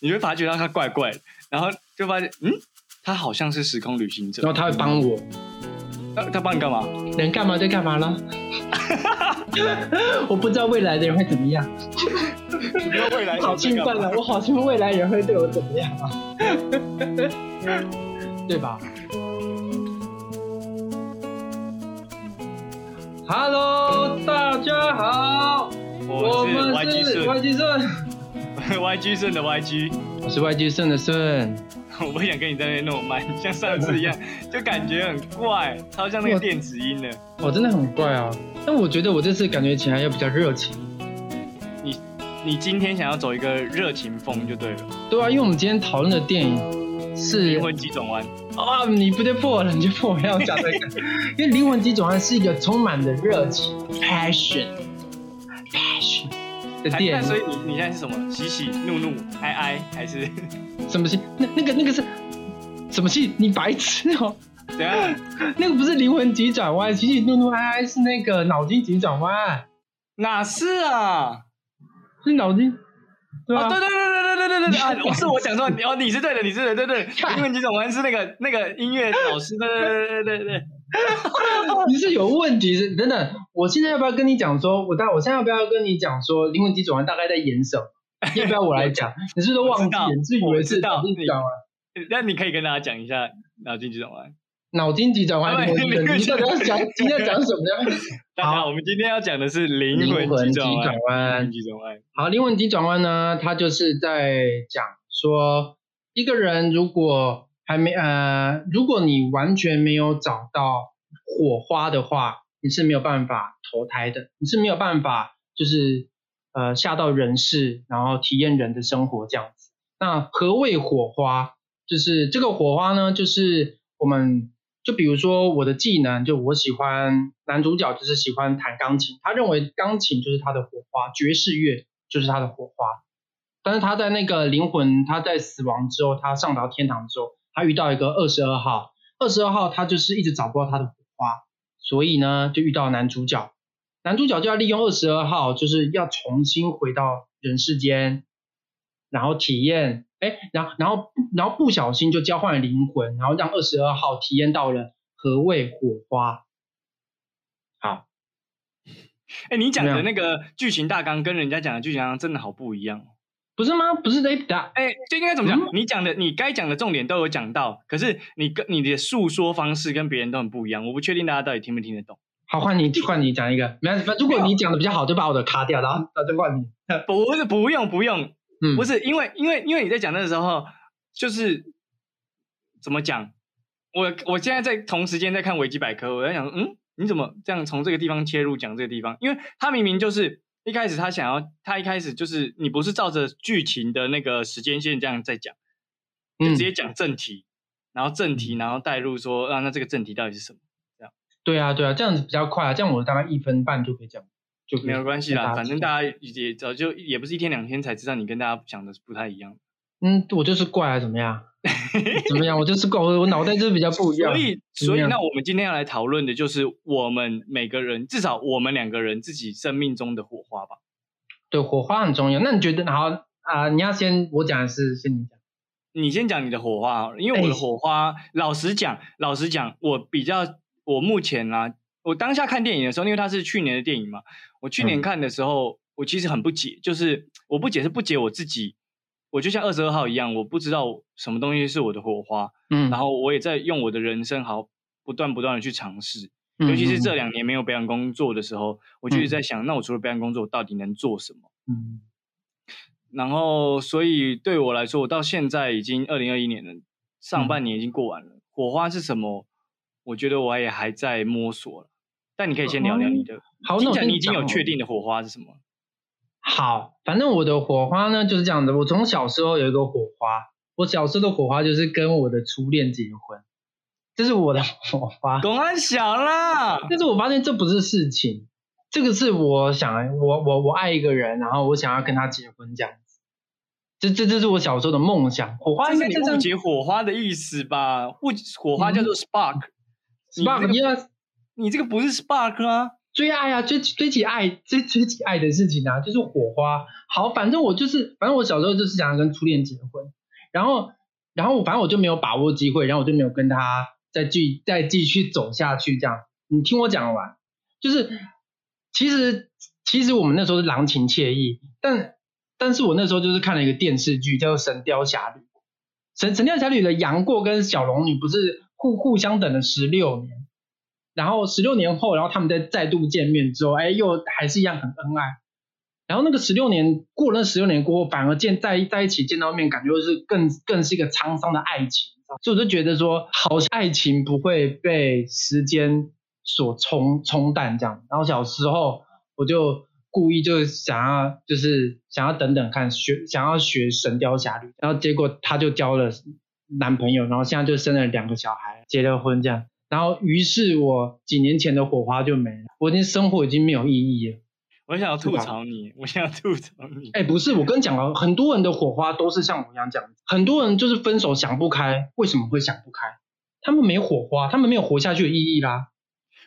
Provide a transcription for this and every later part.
你会发觉到他怪怪的，然后就发现，嗯，他好像是时空旅行者然。后他会帮我，他他帮你干嘛？能干嘛就干嘛了。我不知道未来的人会怎么样，你知道未来好兴奋了！我好兴奋，未来人会对我怎么样啊？对吧？Hello，大家好，我是们是 YG 顺，YG 顺的 YG。我是 YG 顺的顺。我不想跟你在那边那么慢，像上次一样，就感觉很怪，超像那个电子音的。我真的很怪啊，但我觉得我这次感觉起来又比较热情。你你今天想要走一个热情风就对了，对啊，因为我们今天讨论的电影是灵魂急转弯。啊，你不对破了，你就破我要讲这个，因为《灵魂急转弯》是一个充满了热情、passion 的那电影。所以你你现在是什么？喜喜怒怒哀哀还是什么戏？那那个那个是什么戏？你白痴哦！等下？那个不是灵魂急转弯，喜喜怒怒哀哀是那个脑筋急转弯，哪是啊？是脑筋。对哦，啊，对对对对对对对对啊！不是我想说，你哦，你是对的，你是对的，对对。灵魂急转弯是那个那个音乐老师，对对对对对对。你是有问题是等等，我现在要不要跟你讲说，我大我现在要不要跟你讲说，灵魂急转弯大概在演什么？要不要我来讲？你是不是都忘记你是以为是脑筋急转弯？那你可以跟大家讲一下脑筋急转弯。脑筋急转弯，你到底要讲今天要讲什么呢？大家好，我们今天要讲的是灵魂灵魂急急转弯。灵魂急转弯。好，灵魂急转弯呢，它就是在讲说，一个人如果还没呃，如果你完全没有找到火花的话，你是没有办法投胎的，你是没有办法就是呃下到人世，然后体验人的生活这样子。那何谓火花？就是这个火花呢，就是我们就比如说我的技能，就我喜欢男主角就是喜欢弹钢琴，他认为钢琴就是他的火花，爵士乐就是他的火花。但是他在那个灵魂，他在死亡之后，他上到天堂之后，他遇到一个二十二号，二十二号他就是一直找不到他的火花，所以呢就遇到男主角，男主角就要利用二十二号，就是要重新回到人世间，然后体验，哎，然后然后然后不小心就交换了灵魂，然后让二十二号体验到了何谓火花。好，哎，你讲的那个剧情大纲跟人家讲的剧情大纲真的好不一样哦。不是吗？不是的，答哎，就应该怎么讲？嗯你讲的，你该讲的重点都有讲到，可是你跟你的诉说方式跟别人都很不一样。我不确定大家到底听不听得懂。好，换你换你讲一个，没关系，如果你讲的比较好，就把我的卡掉，然后然后再换你。不是，不用，不用，嗯，不是，因为因为因为你在讲的时候，就是怎么讲？我我现在在同时间在看维基百科，我在想，嗯，你怎么这样从这个地方切入讲这个地方？因为他明明就是一开始他想要，他一开始就是你不是照着剧情的那个时间线这样在讲，就嗯直接讲正题，然后正题，然后带入说啊，那这个正题到底是什么？这样对啊，对啊，这样子比较快啊，这样我大概一分半就可以讲，就没有关系啦，反正大家也早就也不是一天两天才知道你跟大家讲的是不太一样。嗯，我就是怪啊，怎么样？怎么样？我就是怪，我我脑袋就是比较不一样。所以，所以那我们今天要来讨论的就是我们每个人，至少我们两个人自己生命中的火花吧。对火花很重要。那你觉得好啊、你要先我讲还是先你讲？你先讲你的火花因为我的哎火花，老实讲，老实讲，我比较，我目前啊，我当下看电影的时候，因为它是去年的电影嘛，我去年嗯看的时候，我其实很不解，就是我不解是不解我自己，我就像二十二号一样，我不知道什么东西是我的火花，嗯，然后我也在用我的人生好不断不断的去尝试，嗯尤其是这嗯两年没有表演工作的时候，我就一直在想，那我除了表演工作，我到底能做什么？嗯然后，所以对我来说，我到现在已经二零二一年了，上半年已经过完了。火花是什么？我觉得我也还在摸索了。但你可以先聊聊你的，好，那我先听起来你已经有确定的火花是什么？好，反正我的火花呢就是这样的。我从小时候有一个火花，我小时候的火花就是跟我的初恋结婚，这是我的火花。公安小啦，但是我发现这不是事情，这个是我想我我我爱一个人，然后我想要跟他结婚这样子。这这这是我小时候的梦想。火花是你应该就这样误解火花的意思吧？误火花叫做 spark，，spark 个 yes，你这个不是 spark 啊？追爱啊，追追起爱，追追起爱的事情啊，就是火花。好，反正我就是，反正我小时候就是想要跟初恋结婚，然后，然后我反正我就没有把握机会，然后我就没有跟他再继再继续走下去。这样，你听我讲完，就是其实其实我们那时候是郎情妾意，但但是我那时候就是看了一个电视剧叫做《神雕侠侣》，神神雕侠侣的杨过跟小龙女不是互互相等了十六年。然后十六年后，然后他们再再度见面之后，哎，又还是一样很恩爱。然后那个十六年过了，那十六年过后，反而见在在一起见到面，感觉是更更是一个沧桑的爱情。所以我就觉得说，好像爱情不会被时间所冲冲淡这样。然后小时候我就故意就想要就是想要等等看学想要学神雕侠侣，然后结果他就交了男朋友，然后现在就生了两个小孩，结了婚这样。然后，于是我几年前的火花就没了，我已经生活已经没有意义了。我想要吐槽你，我想要吐槽你。哎，不是，我跟你讲了，很多人的火花都是像我一样这样，很多人就是分手想不开，为什么会想不开？他们没火花，他们没有活下去的意义啦。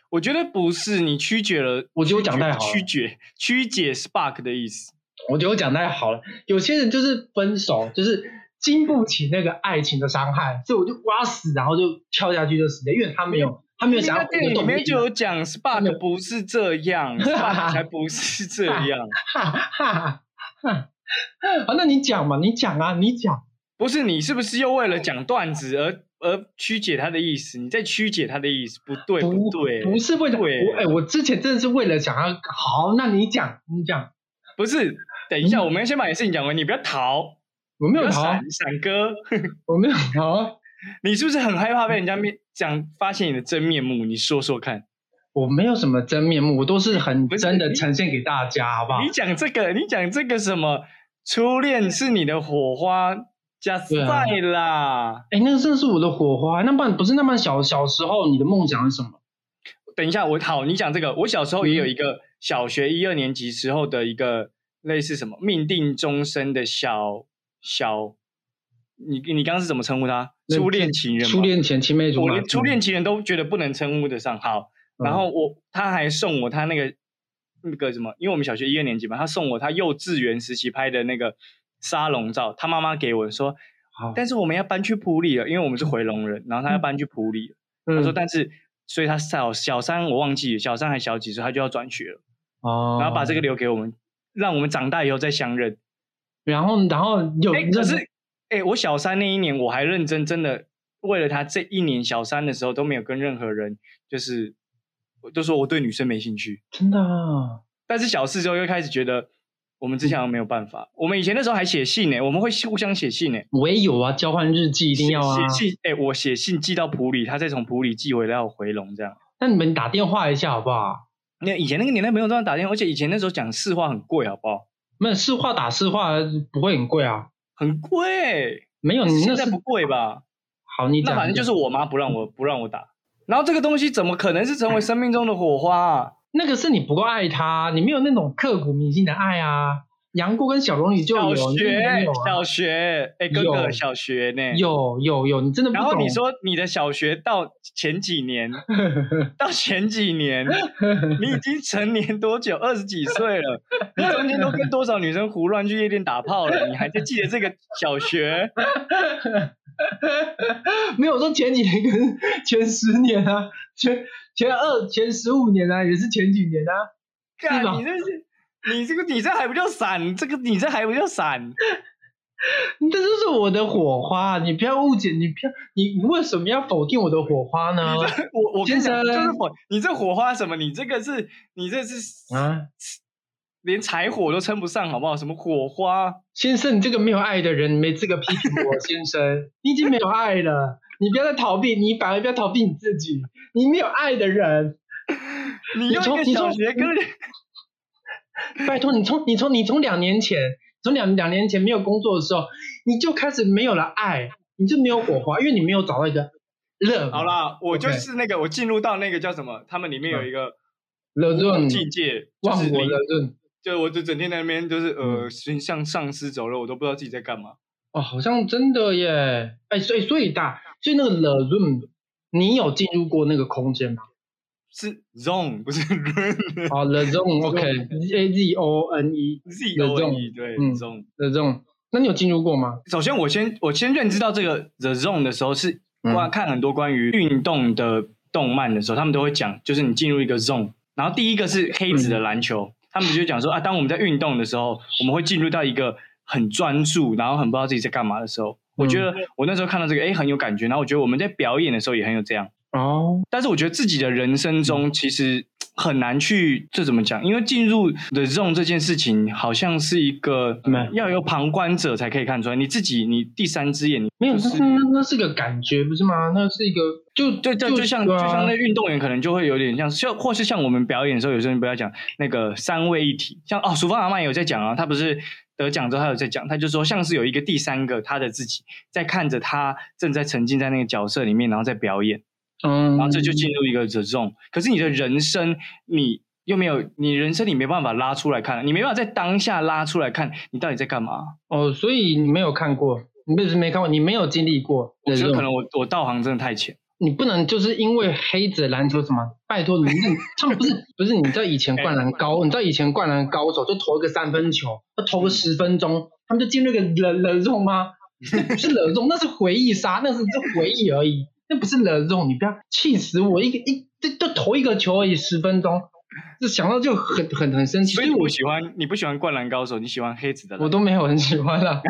我觉得不是，你曲解了，我觉得我讲太好了，曲解曲解 spark 的意思。我觉得我讲太好了，有些人就是分手，就是经不起那个爱情的伤害，所以我就挖死，然后就跳下去就死了，因为他没有，他没有想要电影里面就有讲 spark 不是这样才 不是这样。哈哈哈！好，那你讲嘛，你讲啊，你讲。不是你是不是又为了讲段子而而曲解他的意思？你在曲解他的意思，不对，不对，不是为了我哎，我之前真的是为了想要好，那你讲，你讲，不是。等一下，我们先把你事情讲完，你不要逃。我没有逃，闪哥，我没有逃。你是不是很害怕被人家面讲发现你的真面目？你说说看。我没有什么真面目，我都是很真的呈现给大家，好不好？你讲这个，你讲这个什么？初恋是你的火花加赛啦。哎，那个是我的火花。那不不是那么小小时候，你的梦想是什么？等一下，我好，你讲这个，我小时候也有一个小学一二年级时候的一个。类似什么命定终身的小小，你你刚刚是怎么称呼他？初恋情人？初恋前青梅竹马？我连初恋情人都觉得不能称呼得上。好，然后我他还送我他那个那个什么，因为我们小学一二年级嘛，他送我他幼稚园时期拍的那个沙龙照，他妈妈给我说，但是我们要搬去普里了，因为我们是回龙人，然后他要搬去普里，他说但是所以他小小三我忘记小三还小几岁，他就要转学了，哦，然后把这个留给我们。让我们长大以后再相认，然后，然后有，可是，哎，我小三那一年我还认真，真的为了他这一年小三的时候都没有跟任何人，就是都说我对女生没兴趣，真的。但是小四之后又开始觉得我们之前没有办法。我们以前那时候还写信呢，我们会互相写信呢。我也有啊，交换日记一定要啊。写信，哎，我写信寄到普里，他再从普里寄回来要回笼这样。那你们打电话一下好不好？那以前那个年代没有这样打电话，而且以前那时候讲市话很贵，好不好？没有市话打市话不会很贵啊，很贵。没有，现在不贵吧？好，你那反正就是我妈不让我不让我打。然后这个东西怎么可能是成为生命中的火花？那个是你不够爱他，你没有那种刻骨铭心的爱啊。杨过跟小龙女就有小学，小学，哎，哥哥，小学呢？有有有，你真的不然后你说你的小学到前几年，到前几年，你已经成年多久？二十几岁了，你中间都跟多少女生胡乱去夜店打炮了？你还在记得这个小学？没有说前几年跟前十年啊，前前二前十五年啊，也是前几年啊，干？你这是。你这个你这还不叫闪，这个你这还不叫闪，这就是我的火花，你不要误解，你不要你你为什么要否定我的火花呢？我我跟你讲，就是火，你这火花什么？你这个是，你这是啊，连柴火都称不上，好不好？什么火花？先生，你这个没有爱的人，没资格批评我，先生，你已经没有爱了，你不要再逃避，你反而不要逃避你自己，你没有爱的人，你用一个小学跟。拜托你从你从你从两年前从两两年前没有工作的时候，你就开始没有了爱，你就没有火花，因为你没有找到一个热。好啦，我就是那个我进入到那个叫什么？他们里面有一个热润境界，忘我热润，就我就整天在那边就是呃，像丧尸走了，我都不知道自己在干嘛。哦，好像真的耶！哎，所以所以大，所以那个热润，你有进入过那个空间吗？是 zone 不是 run。好，the zone，OK，A Z O N E Z O N E 对嗯 zone。the zone，那你有进入过吗？首先，我先我先认知到这个 the zone 的时候，是嗯关看很多关于运动的动漫的时候，他们都会讲，就是你进入一个 zone。然后第一个是黑子的嗯篮球，他们就讲说啊，当我们在运动的时候，我们会进入到一个很专注，然后很不知道自己在干嘛的时候。我觉嗯得我那时候看到这个，哎，很有感觉。然后我觉得我们在表演的时候也很有这样。哦，但是我觉得自己的人生中其实很难去这怎么讲？因为进入的 zone 这件事情，好像是一个没要有旁观者才可以看出来。你自己，你第三只眼，你没有，是那是那那是个感觉，不是吗？那是一个就对对，就像就像那运动员可能就会有点像，像或是像我们表演的时候，有时候你不要讲那个三位一体，像哦，淑芳阿曼也有在讲啊，他不是得奖之后他有在讲，他就说像是有一个第三个他的自己在看着他正在沉浸在那个角色里面，然后在表演。嗯，然后这就进入一个 the zone。可是你的人生，你又没有，你人生你没办法拉出来看，你没办法在当下拉出来看，你到底在干嘛？哦，所以你没有看过，你不是没看过，你没有经历过我觉得可能我我道行真的太浅。你不能就是因为黑子篮球什么，拜托你，你他们不是不是你知道以前灌篮高，你知道以前灌篮高手就投一个三分球，他投个十分钟，他们就进入一个冷冷中吗？那不是冷中，那是回忆杀，那是这回忆而已，那不是冷肉，你不要气死我，一个一这都投一个球而已，十分钟，这想到就很很很生气，所以我喜欢你不喜欢灌篮高手，你喜欢黑子的。我都没有很喜欢啦，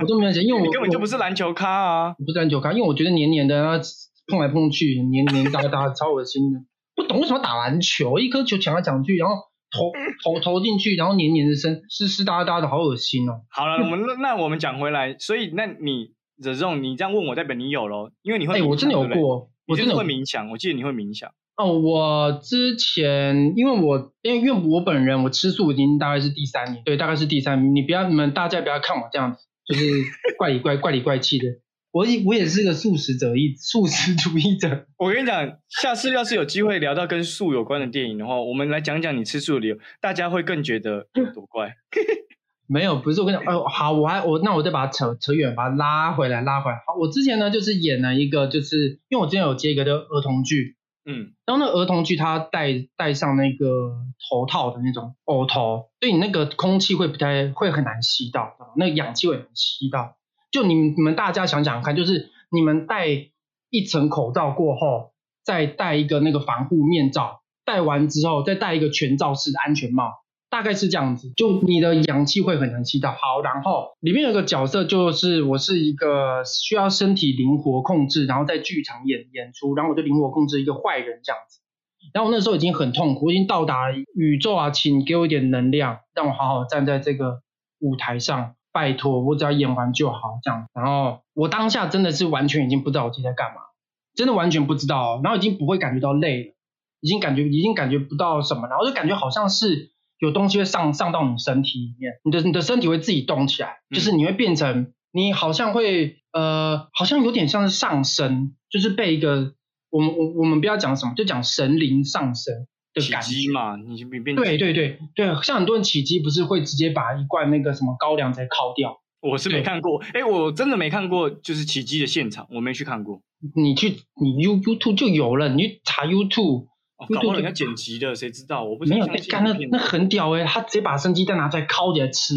我都没有喜欢，因为我 你根本就不是篮球咖啊！我不是篮球咖，因为我觉得黏黏的，然后碰来碰去，黏黏哒哒，超恶心的。不懂为什么打篮球，一颗球抢来抢去，然后投投投进去，然后黏黏的身湿湿哒哒的，好恶心哦。好了，我们那那我们讲回来，所以那你 the zone，你这样问我，代表你有咯，因为你会。我真的有过，我真的会冥想，我记得你会冥想。哦。我之前因为我因为因为我本人我吃素已经大概是第三年，对，大概是第三年。你不要你们大家不要看我这样子，就是怪里怪 怪里怪气的。我也我也是个素食者一素食主义者。我跟你讲，下次要是有机会聊到跟素有关的电影的话，我们来讲讲你吃素的理由，大家会更觉得有多怪。没有，不是我跟你讲，哦，好，我还我那我再把它扯扯远，把它拉回来，拉回来。好，我之前呢就是演了一个，就是因为我之前有接一个的儿童剧，嗯，然后那儿童剧它戴戴上那个头套的那种偶头，所以你那个空气会不太会很难吸到，那个氧气会很难吸到。就你们你们大家想想看，就是你们戴一层口罩过后，再戴一个那个防护面罩，戴完之后再戴一个全罩式的安全帽，大概是这样子。就你的氧气会很难吸到。好，然后里面有个角色就是我是一个需要身体灵活控制，然后在剧场演演出，然后我就灵活控制一个坏人这样子。然后我那时候已经很痛苦，我已经到达宇宙啊，请给我一点能量，让我好好站在这个舞台上，拜托，我只要演完就好这样。然后我当下真的是完全已经不知道我自己在干嘛，真的完全不知道，然后已经不会感觉到累了，已经感觉已经感觉不到什么，然后就感觉好像是有东西会上上到你身体里面，你的你的身体会自己动起来，就是你会变成你好像会呃，好像有点像是上升，就是被一个我们我我们不要讲什么，就讲神灵上升的起感觉。嘛，你你变对对对对，像很多人起鸡不是会直接把一罐那个什么高粱直接烤掉？我是没看过，哎，我真的没看过，就是起鸡的现场，我没去看过。你去你 You YouTube 就有了，你去查 YouTube 搞不好人家剪辑的，谁知道？我不是没有，干那那很屌哎、他直接把生鸡蛋拿出来烤起来吃，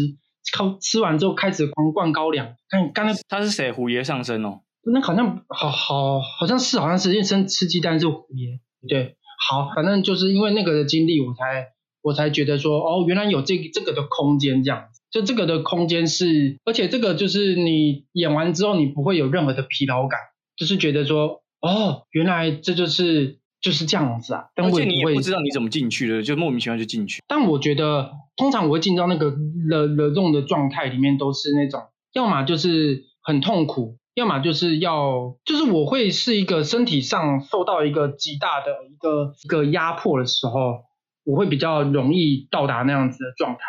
烤吃完之后开始狂灌高粱，看刚才他是谁？虎爷上身哦。那好像好好好像是好像是因为生吃鸡蛋是虎爷，对，好，反正就是因为那个的经历，我才我才觉得说，哦，原来有这个这个的空间这样子，就这个的空间是，而且这个就是你演完之后，你不会有任何的疲劳感，就是觉得说，哦，原来这就是就是这样子啊，但而且你也我也不知道你怎么进去的，就莫名其妙就进去。但我觉得，通常我会进到那个了了重的状态里面，都是那种，要么就是很痛苦，要么就是要，就是我会是一个身体上受到一个极大的一个一个压迫的时候，我会比较容易到达那样子的状态。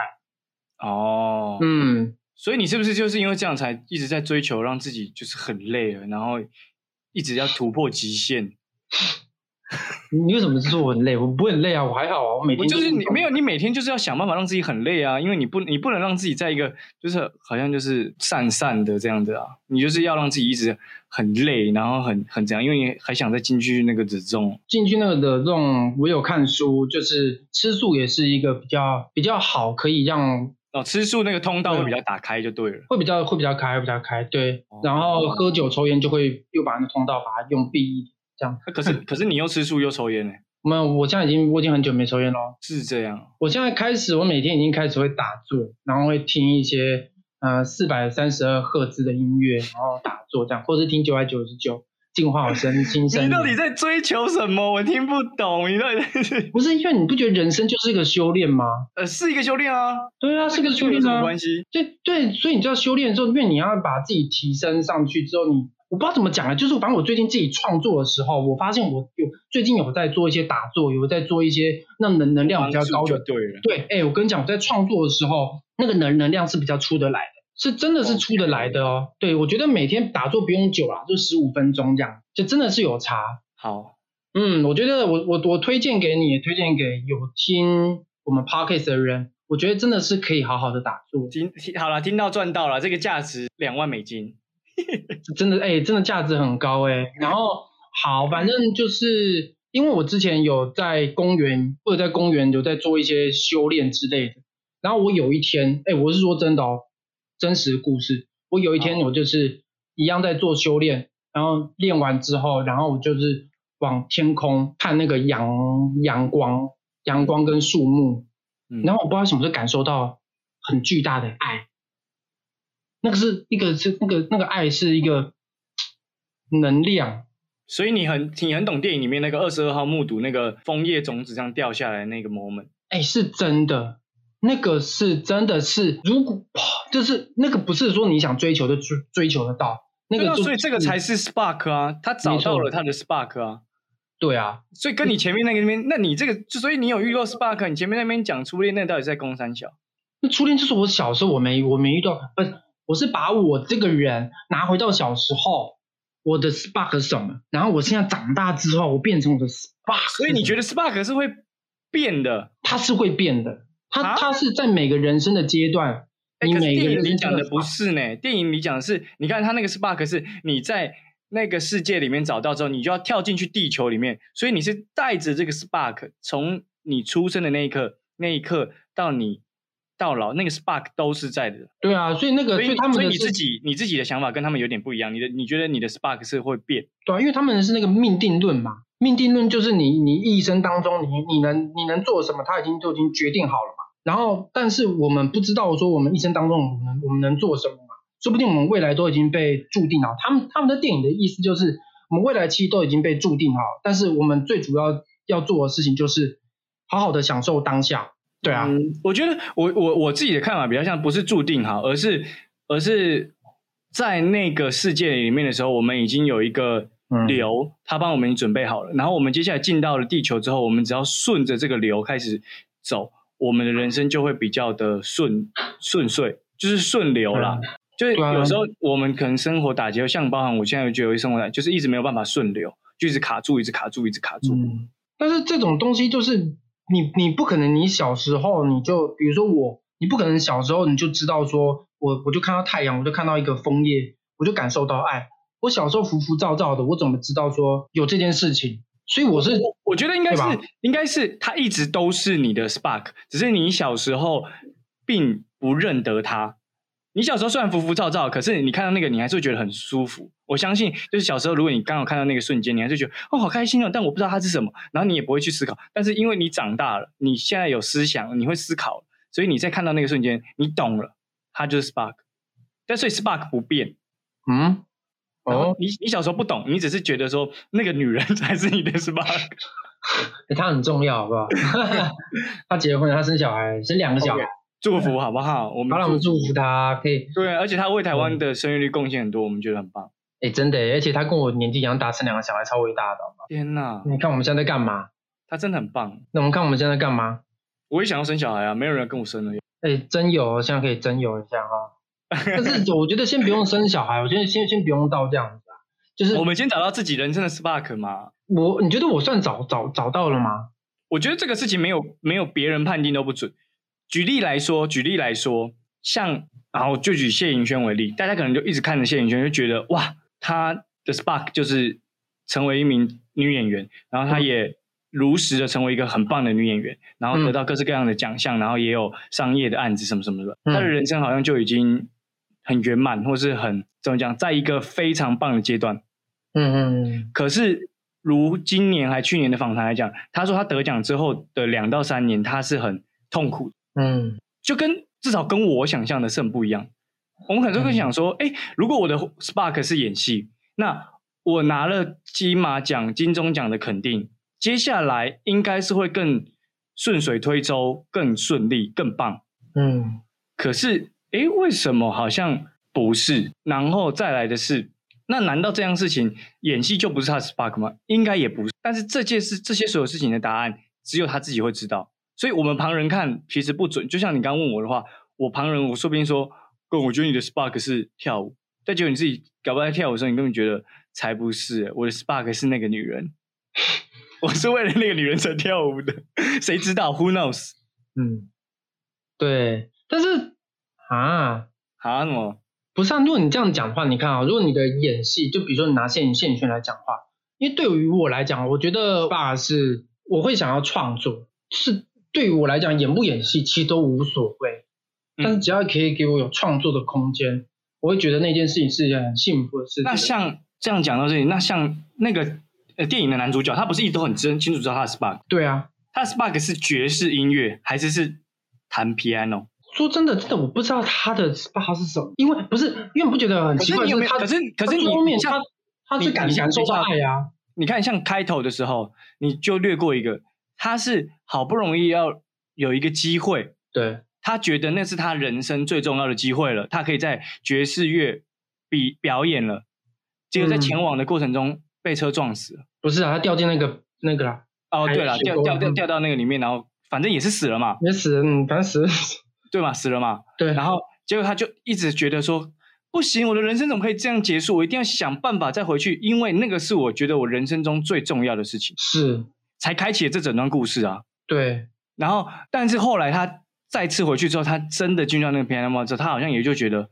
哦，嗯，所以你是不是就是因为这样才一直在追求让自己就是很累了，然后一直要突破极限？你为什么说我很累？我不会很累啊，我还好啊，我每天就是你没有，你每天就是要想办法让自己很累啊，因为你不你不能让自己在一个就是好像就是散散的这样子啊，你就是要让自己一直很累，然后很很怎样，因为你还想再进去那个子重。进去那个的这种，我有看书，就是吃素也是一个比较比较好，可以让哦，吃素那个通道会比较打开就对了。会比较会比较开，会比较开，对哦。然后喝酒抽烟就会又把那通道把它用闭一点，这样。可是可是你又吃素又抽烟呢、没有，我现在已经我已经很久没抽烟了。是这样。我现在开始，我每天已经开始会打坐，然后会听一些呃四百三十二赫兹的音乐，然后打坐这样，或是听九百九十九净化我身心身。你到底在追求什么？我听不懂。你到底在不是因为你不觉得人生就是一个修炼吗？呃是一个修炼啊？对啊，是个修有什么炼啊。关系？对对，所以你就要修炼的时候，因为你要把自己提升上去之后，你我不知道怎么讲啊，就是反正我最近自己创作的时候，我发现我有最近有在做一些打坐，有在做一些让能能量比较高的。对了。对，哎，我跟你讲，我在创作的时候，那个能能量是比较出得来的，是真的是出得来的哦。对，我觉得每天打坐不用久啦，就十五分钟这样，就真的是有差。好，嗯，我觉得我我我推荐给你，也推荐给有听我们 podcast 的人，我觉得真的是可以好好的打坐。听听好了，听到赚到了，这个价值两万美金。真的哎、真的价值很高哎、然后好，反正就是因为我之前有在公园或者在公园有在做一些修炼之类的，然后我有一天哎、我是说真的哦，真实故事，我有一天我就是一样在做修炼，然后练完之后，然后我就是往天空看那个阳阳光，阳光跟树木，嗯，然后我不知道什么时候感受到很巨大的爱，那个是一个是那个那个爱是一个能量，所以你很你很懂电影里面那个二十二号目睹那个枫叶种子这样掉下来那个 moment。哎，是真的，那个是真的是，如果就是那个不是说你想追求的追追求得到，那个所以这个才是 spark 啊，他找到了他的 spark 啊。对啊，所以跟你前面那个那边，那你这个，就所以你有遇过 spark，你前面那边讲初恋，那到底是在攻三小？那初恋就是我小时候我没我没遇到，不是，我是把我这个人拿回到小时候。我的 spark 是什么？然后我现在长大之后，我变成我的 spark。所以你觉得 spark 是会变的？它是会变的，它、啊它是在每个人生的阶段，哎，可是你每个人电影里讲的不是呢，电影里讲的是，你看他那个 spark 是你在那个世界里面找到之后，你就要跳进去地球里面，所以你是带着这个 spark，从你出生的那一刻，那一刻到你到老，那个 spark 都是在的。对啊，所以那个，所以他们所以你自己你自己的想法跟他们有点不一样，你的你觉得你的 spark 是会变？对啊，因为他们是那个命定论嘛，命定论就是你你一生当中你你能你能做什么，他已经就已经决定好了嘛。然后，但是我们不知道说我们一生当中我们我们能做什么嘛，说不定我们未来都已经被注定好。他们他们的电影的意思就是，我们未来其实都已经被注定好，但是我们最主要要做的事情就是好好的享受当下。对啊，嗯，我觉得我我我自己的看法比较像不是注定好，而是而是在那个世界里面的时候，我们已经有一个嗯流，它帮我们准备好了。然后我们接下来进到了地球之后，我们只要顺着这个流开始走，我们的人生就会比较的顺顺遂，就是顺流啦。就是有时候我们可能生活打结，像包含我现在觉得生活打，就是一直没有办法顺流，就一直卡住，一直卡住，一直卡住。嗯，但是这种东西就是你你不可能，你小时候你就比如说我，你不可能小时候你就知道说我我就看到太阳，我就看到一个枫叶，我就感受到爱。我小时候浮浮躁躁的，我怎么知道说有这件事情？所以我是我我觉得应该是应该是它一直都是你的 spark，只是你小时候并不认得它。你小时候虽然浮浮躁躁，可是你看到那个，你还是会觉得很舒服。我相信，就是小时候，如果你刚好看到那个瞬间，你还是觉得哦，好开心哦，但我不知道它是什么，然后你也不会去思考。但是因为你长大了，你现在有思想，你会思考，所以你在看到那个瞬间，你懂了，它就是 spark。但所以 spark 不变。嗯哦，你你小时候不懂，你只是觉得说那个女人 才是你的 spark。欸很重要，好不好？她结婚她，生小孩，生两个小孩。祝福好不好？我好们了，我们祝福他可以。对，而且他为台湾的生育率贡献很多，我们觉得很棒。哎，真的耶，而且他跟我年纪一样大，生两个小孩，超伟大的？天哪，你看我们现在在干嘛？他真的很棒。那我们看我们现在在干嘛？我也想要生小孩啊，没有人跟我生了。哎，真有，现在可以真有一下哈。但是我觉得先不用生小孩，我觉得先先不用到这样子啊。就是我们先找到自己人生的 spark 嘛。我，你觉得我算找找找到了吗？我觉得这个事情没有没有别人判定都不准。举例来说，举例来说，像然后就举谢盈萱为例，大家可能就一直看着谢盈萱，就觉得哇，她的 spark 就是成为一名女演员，然后她也如实的成为一个很棒的女演员，然后得到各式各样的奖项，然后也有商业的案子什么什么的，她的人生好像就已经很圆满，或是很怎么讲，在一个非常棒的阶段。嗯嗯。可是如今年还去年的访谈来讲，他说他得奖之后的两到三年，他是很痛苦。嗯，就跟至少跟我想象的是很不一样。我们很多会想说，哎，如果我的 spark 是演戏，那我拿了金马奖、金钟奖的肯定，接下来应该是会更顺水推舟、更顺利、更棒。嗯，可是，哎，为什么好像不是？然后再来的是，那难道这样事情演戏就不是他的 spark 吗？应该也不是。但是这件事、这些所有事情的答案，只有他自己会知道。所以，我们旁人看其实不准。就像你刚问我的话，我旁人我说不定说，哥，我觉得你的 spark 是跳舞，但结果你自己搞不好在跳舞的时候，你根本觉得才不是。我的 spark 是那个女人，我是为了那个女人才跳舞的。谁知道？Who knows？嗯，对。但是啊啊什么？不是啊？如果你这样讲的话，你看啊，如果你的演戏，就比如说你拿现现圈来讲话，因为对于我来讲，我觉得 spark 是我会想要创作是。对于我来讲，演不演戏其实都无所谓，但是只要可以给我有创作的空间，我会觉得那件事情是一件很幸福的事情。那像这样讲到这里，那像那个呃电影的男主角，他不是一直都很真清楚知道他的 spark？对啊，他的 spark 是爵士音乐还是是弹 piano？说真的，真的我不知道他的 spark 是什么，因为不是，因为你不觉得很奇怪？就是可是可是你后面他他是感感受爱呀？你看像开头的时候，你就略过一个。他是好不容易要有一个机会，对他觉得那是他人生最重要的机会了，他可以在爵士乐比表演了，结果在前往的过程中被车撞死了。不是啊，他掉进那个那个啦。哦，对了，掉掉掉掉到那个里面，然后反正也是死了嘛。也死了，反正死了，对嘛，死了嘛。对，然后结果他就一直觉得说，不行，我的人生怎么可以这样结束？我一定要想办法再回去，因为那个是我觉得我人生中最重要的事情。是。才开启了这整段故事啊！对，然后，但是后来他再次回去之后，他真的进到那个 piano 之后，他好像也就觉得，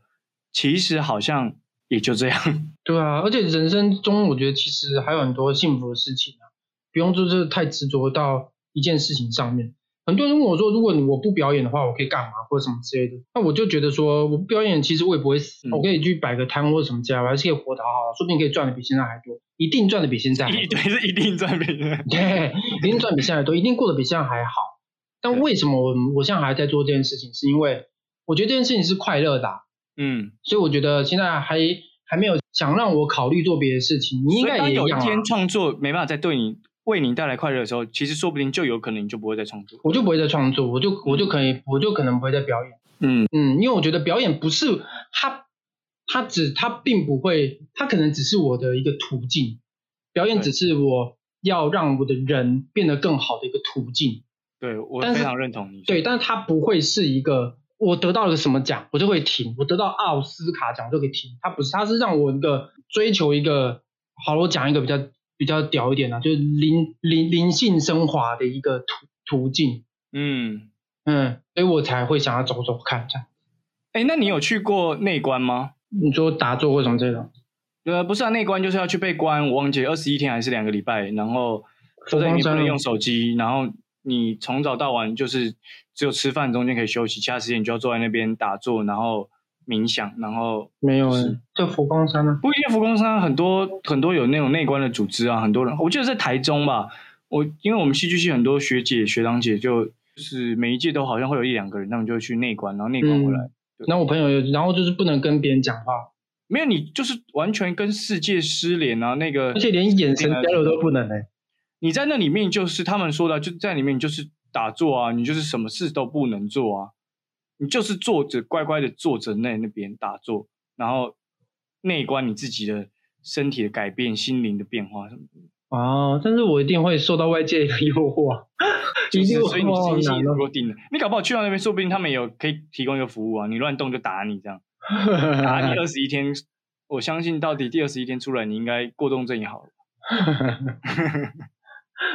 其实好像也就这样。对啊，而且人生中，我觉得其实还有很多幸福的事情啊，不用就是太执着到一件事情上面。很多人问我说：“如果你我不表演的话，我可以干嘛或者什么之类的？”那我就觉得说，我不表演，其实我也不会死，我可以去摆个摊或者什么之类我还是可以活得好好，说不定可以赚的比现在还多，一定赚的比现在。对，是一定赚比现在对，一定赚比现在多，一定过得比现在还好。但为什么我我现在还在做这件事情？是因为我觉得这件事情是快乐的，嗯，所以我觉得现在还还没有想让我考虑做别的事情。你应该也有一天创作没办法再对你。为你带来快乐的时候，其实说不定就有可能你就不会再创作，我就不会再创作，我就我就可以，我就可能不会再表演。嗯嗯，因为我觉得表演不是它，它只它并不会，它可能只是我的一个途径，表演只是我要让我的人变得更好的一个途径。对我非常认同你。对，但是它不会是一个我得到了个什么奖，我就会停；我得到奥斯卡奖就可以停。它不是，它是让我一个追求一个好，我讲一个比较。比较屌一点啊，就是灵灵灵性升华的一个途途径，嗯嗯，所以我才会想要走走看这样。哎，那你有去过内关吗？你说打坐或什么这种？呃，不是啊，内关就是要去被关，我忘记二十一天还是两个礼拜，然后都在你不能用手机，然后你从早到晚就是只有吃饭中间可以休息，其他时间你就要坐在那边打坐，然后。冥想，然后没有哎，在佛光山呢。不一定，佛光山很多很多有那种内观的组织啊，很多人。我记得在台中吧，我因为我们戏剧系很多学姐学长姐，就就是每一届都好像会有一两个人，他们就会去内观，然后内观回来。那我朋友，然后就是不能跟别人讲话，没有你就是完全跟世界失联啊，那个而且连眼神交流都不能哎。你在那里面就是他们说的，就在里面就是打坐啊，你就是什么事都不能做啊。你就是坐着乖乖的坐着那那边打坐，然后内观你自己的身体的改变、心灵的变化什么的。哦，但是我一定会受到外界的 诱惑，就是所以你心心如果定了，你搞不好去到那边，说不定他们有可以提供一个服务啊，你乱动就打你这样，打你二十一天，我相信到底第二十一天出来，你应该过动症也好了。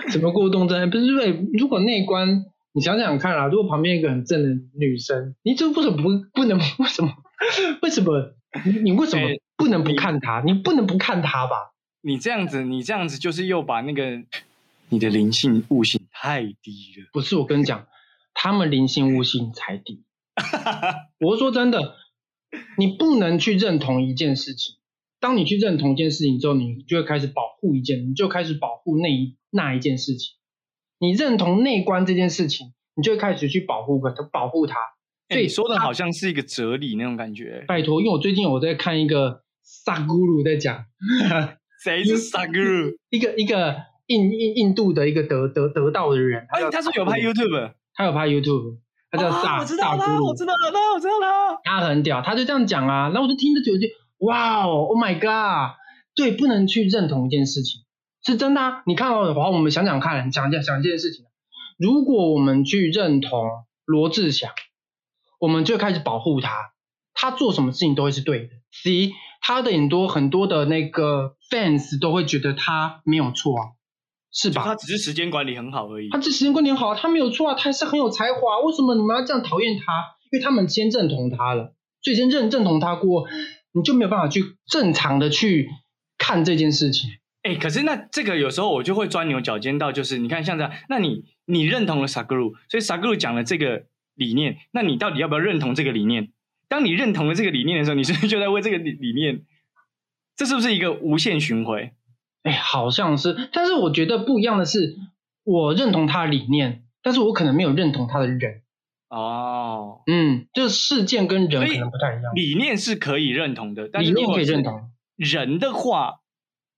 什么过动症？不是因为如果内观，你想想看啊，如果旁边一个很正的女生，你这为什么不不能？为什么？为什么？你你为什么哎不能不看她？你不能不看她吧？你这样子，你这样子就是又把那个你的灵性悟性太低了。不是，我跟你讲，他们灵性悟性才低。我是说真的，你不能去认同一件事情。当你去认同一件事情之后，你就会开始保护一件，你就开始保护那一那一件事情。你认同内观这件事情，你就会开始去保护它，保护它。所以哎你说的好像是一个哲理那种感觉。拜托，因为我最近我在看一个萨古鲁在讲，谁是萨格鲁？一个一个印印印度的一个得得得到的人，哎，他说有拍 YouTube，他有拍 YouTube，他叫啊萨我知道他，萨古鲁我，知道他，我知道他。他很屌，他就这样讲啊，然后我就听着就就哇哦，Oh my god，对，不能去认同一件事情，是真的啊。你看到的话，我们想想看，想想想一件事情，如果我们去认同罗志祥，我们就开始保护他，他做什么事情都会是对的。C，他的很多很多的那个 fans 都会觉得他没有错啊，是吧？他只是时间管理很好而已他。这时间管理好，他没有错啊，他还是很有才华。为什么你们要这样讨厌他？因为他们先认同他了，所以先认认同他过，你就没有办法去正常的去看这件事情。哎、可是那这个有时候我就会钻牛角尖到，就是你看像这样，那你你认同了萨格鲁，所以萨格鲁讲了这个理念，那你到底要不要认同这个理念？当你认同了这个理念的时候，你是不是就在为这个理理念？这是不是一个无限循环？哎，好像是，但是我觉得不一样的是，我认同他的理念，但是我可能没有认同他的人。哦，嗯，就是事件跟人可能不太一样。理念是可以认同的，但是理念可以认同，人的话，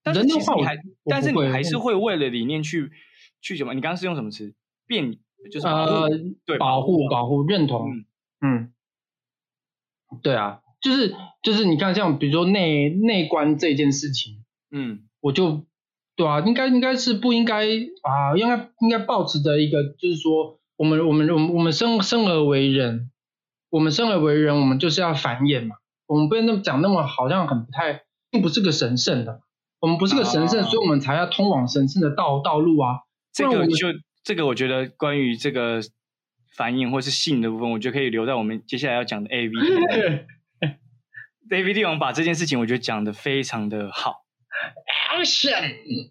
但是你还，但是你还是会为了理念去去什么？你刚刚是用什么词？变就是保护呃，对保护啊保护认同，嗯，对啊，就是就是你看，像比如说内内观这件事情，嗯。我就对啊，应该应该是不应该啊，应该应该保持着一个，就是说，我们我们我们我们生生而为人，我们生而为人，我们就是要繁衍嘛，我们不能那么讲那么好像很不太，并不是个神圣的，我们不是个神圣，啊所以我们才要通往神圣的道道路啊。这个就这个，我觉得关于这个繁衍或是性的部分，我觉得可以留在我们接下来要讲的 A V。David 帝王把这件事情，我觉得讲的非常的好。Action，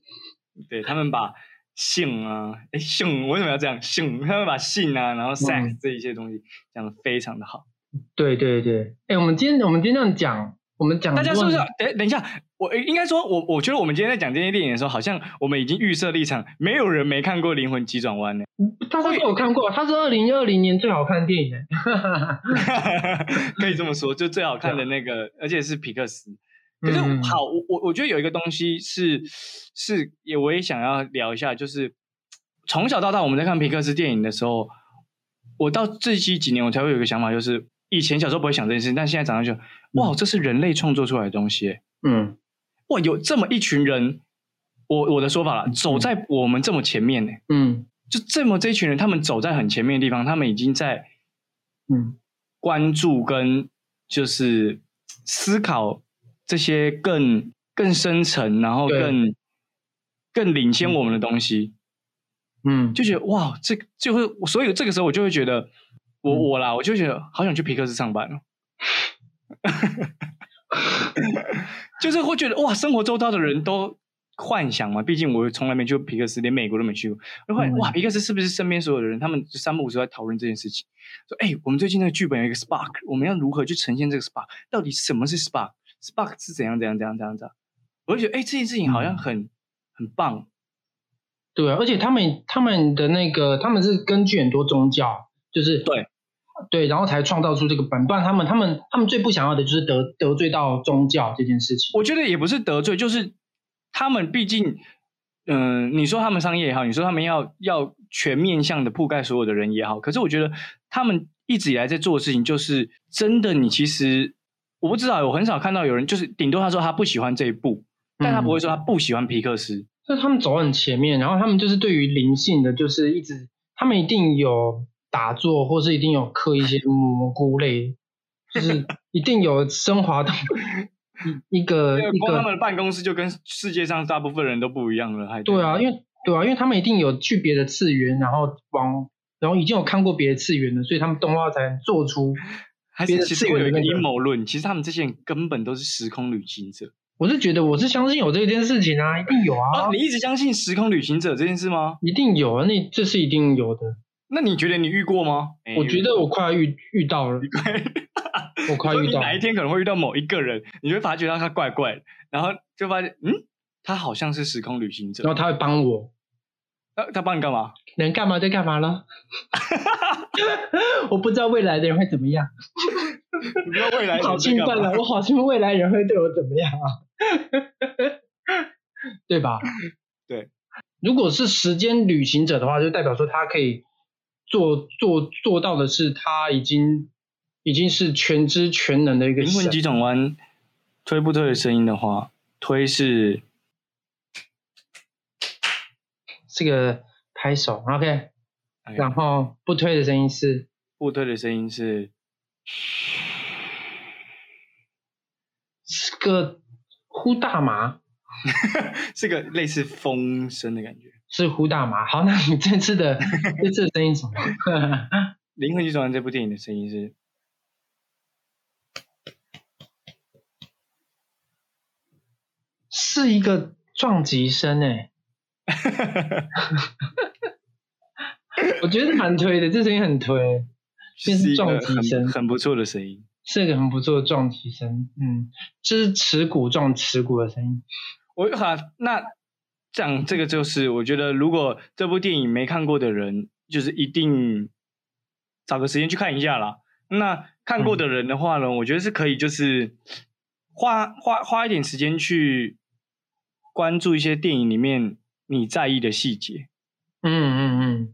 对他们把性啊，哎性为什么要这样？性他们把性啊，然后 sex 这一些东西讲的非常的好。对对对，哎，我们今天我们今天这样讲，我们讲大家是不是说？等等一下？我应该说，我我觉得我们今天在讲这些电影的时候，好像我们已经预设立场，没有人没看过《灵魂急转弯》呢。他说我看过，他是二零二零年最好看的电影呢。可以这么说，就最好看的那个，而且是皮克斯。可是嗯好，我我我觉得有一个东西是是也我也想要聊一下，就是从小到大我们在看皮克斯电影的时候，我到这几几年我才会有一个想法，就是以前小时候不会想这件事，但现在长大就哇，这是人类创作出来的东西，嗯哇，有这么一群人，我我的说法啦，走在我们这么前面呢，嗯。就这么这一群人，他们走在很前面的地方，他们已经在嗯。关注跟就是思考这些更更深层，然后更更领先我们的东西，嗯，就觉得哇，这个就会，所以这个时候我就会觉得，我嗯。我啦，我就觉得好想去皮克斯上班哦。就是会觉得哇，生活周遭的人都幻想嘛，毕竟我从来没去过皮克斯，连美国都没去过。然后、嗯哇，皮克斯是不是身边所有的人，他们三不五时在讨论这件事情？说哎、我们最近那个剧本有一个 spark，我们要如何去呈现这个 spark？到底什么是 spark？spark 是怎样怎样怎样怎样怎样？我就觉得哎、这件事情好像嗯很、很棒。对啊，而且他们他们的那个他们是根据很多宗教，就是对对，然后才创造出这个本，不然他们他们他们最不想要的就是得得罪到宗教这件事情。我觉得也不是得罪，就是他们毕竟，嗯、你说他们商业也好，你说他们要要全面向的覆盖所有的人也好，可是我觉得他们一直以来在做的事情，就是真的，你其实我不知道，我很少看到有人就是顶多他说他不喜欢这一部，但他不会说他不喜欢皮克斯。所以他们走很前面，然后他们就是对于灵性的，就是一直他们一定有打坐，或是一定有刻一些蘑菇类，就是一定有升华到一个一光他们的办公室就跟世界上大部分人都不一样了，还对啊，因为对啊，因为他们一定有去别的次元，然后往然后已经有看过别的次元了，所以他们动画才能做出。还是其实会有一个阴谋论，其实他们这些人根本都是时空旅行者。我是觉得我是相信有这件事情啊，一定有啊，哦，你一直相信时空旅行者这件事吗？一定有啊，那这是一定有的。那你觉得你遇过吗？我觉得我快要遇遇到了，我快遇到哪一天可能会遇到某一个人，你会发觉到他怪怪的，然后就发现，嗯，他好像是时空旅行者然。后他会帮我，他他帮你干嘛？能干嘛就干嘛了。我不知道未来的人会怎么样，你不知道未来我好兴奋啊！我好兴奋，未来人会对我怎么样啊？对吧？对。如果是时间旅行者的话，就代表说他可以做做做到的是，他已经已经是全知全能的一个神灵魂急转弯推不推的声音的话，推是这个拍手，OK。哎然后不推的声音是不推的声音是是个呼大麻，是个类似风声的感觉。是呼大麻。好，那你这次的 这次的声音是什么？灵魂急转弯这部电影的声音是是一个撞击声诶，我觉得蛮推的，这声音很推，这是是一个撞击声很很不错的声音。是一个很不错的撞击声。嗯，就是耻骨撞耻骨的声音。我好，那讲这个就是，我觉得如果这部电影没看过的人，就是一定找个时间去看一下啦。那看过的人的话呢，我觉得是可以，就是花花花一点时间去关注一些电影里面你在意的细节，嗯嗯嗯，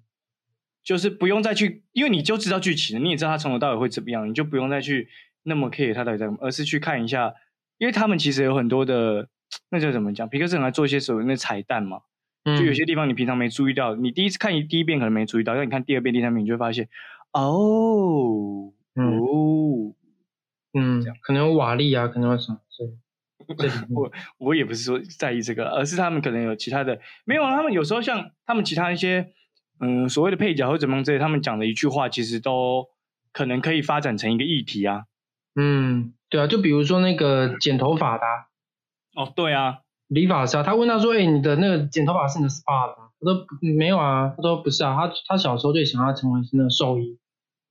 就是不用再去，因为你就知道剧情了，你也知道他从头到尾会怎么样，你就不用再去那么 care 他到底在而是去看一下，因为他们其实有很多的，那叫怎么讲？皮克斯很爱做一些所谓那彩蛋嘛，嗯就有些地方你平常没注意到，你第一次看一第一遍可能没注意到，但你看第二遍、第三遍，你就会发现，哦嗯哦，嗯，可能有瓦力啊，可能有什么这 这里面我我也不是说在意这个，而是他们可能有其他的，没有啊，他们有时候像他们其他一些嗯所谓的配角或怎么样之类，他们讲的一句话，其实都可能可以发展成一个议题啊。嗯，对啊，就比如说那个剪头发的啊、哦，对啊，理发师啊，他问他说：“哎、你的那个剪头发是你的 SPA 吗？”他说：“没有啊。”他说：“不是啊，他他小时候最想要成为是那个兽医。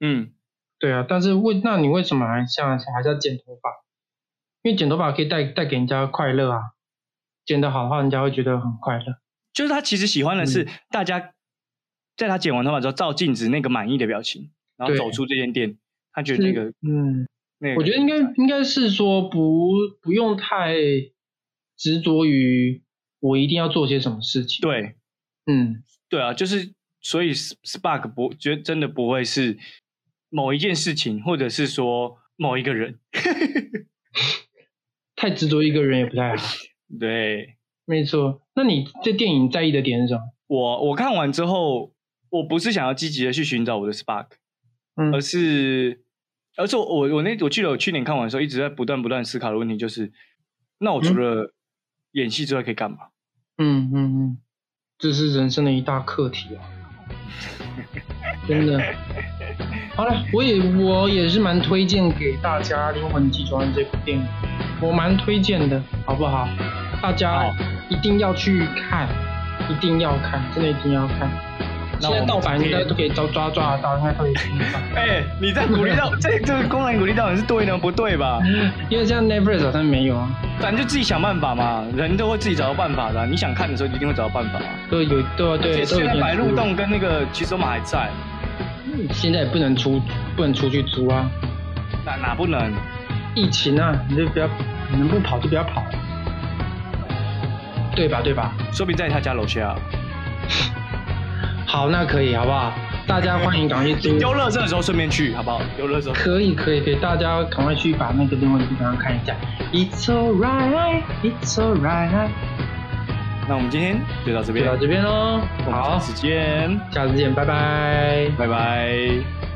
嗯，”对啊，但是为那你为什么还像还是要剪头发？因为剪头发可以带带给人家快乐啊，剪得好的话，人家会觉得很快乐。就是他其实喜欢的是嗯大家在他剪完头发之后照镜子那个满意的表情，然后走出这间店，他觉得那个嗯，那个，我觉得应该应该是说不不用太执着于我一定要做些什么事情。，对嗯，对啊，就是所以 Spark 不觉得真的不会是某一件事情，或者是说某一个人 太执着一个人也不太好。对。没错，那你这电影在意的点是什么？我我看完之后，我不是想要积极的去寻找我的 Spark，、嗯而是，而且我我我那我记得我去年看完的时候，一直在不断不断思考的问题就是，那我除了演戏之外可以干嘛？嗯嗯嗯，这是人生的一大课题啊，真的。好了，我也我也是蛮推荐给大家《灵魂急转弯》这部电影，我蛮推荐的，好不好？大家一定要去看，一定要看，真的一定要看。现在盗版今天应该都可以抓抓抓得到，应该都可以听到。哎、你在鼓励到这 这个公然鼓励到你是对呢，不对吧？因为这样 Netflix 好像没有啊，反正就自己想办法嘛，人都会自己找到办法的啊、你想看的时候，一定会找到办法啊。都有都而且对现在白鹿洞跟那个骑手马还在，现在也不能出不能出去租啊，哪哪不能？疫情啊，你就不要能不跑就不要跑，对吧？对吧？说不定在他家楼下。好，那可以，好不好？大家欢迎赶快去租，丢垃圾的时候顺便去，好不好？丢垃圾。可以，可以，可以，大家赶快去把那个另外的地方看一下。It's alright, it's alright，那我们今天就到这边，就到这边喽。好下，次见，下次见，拜拜。拜拜。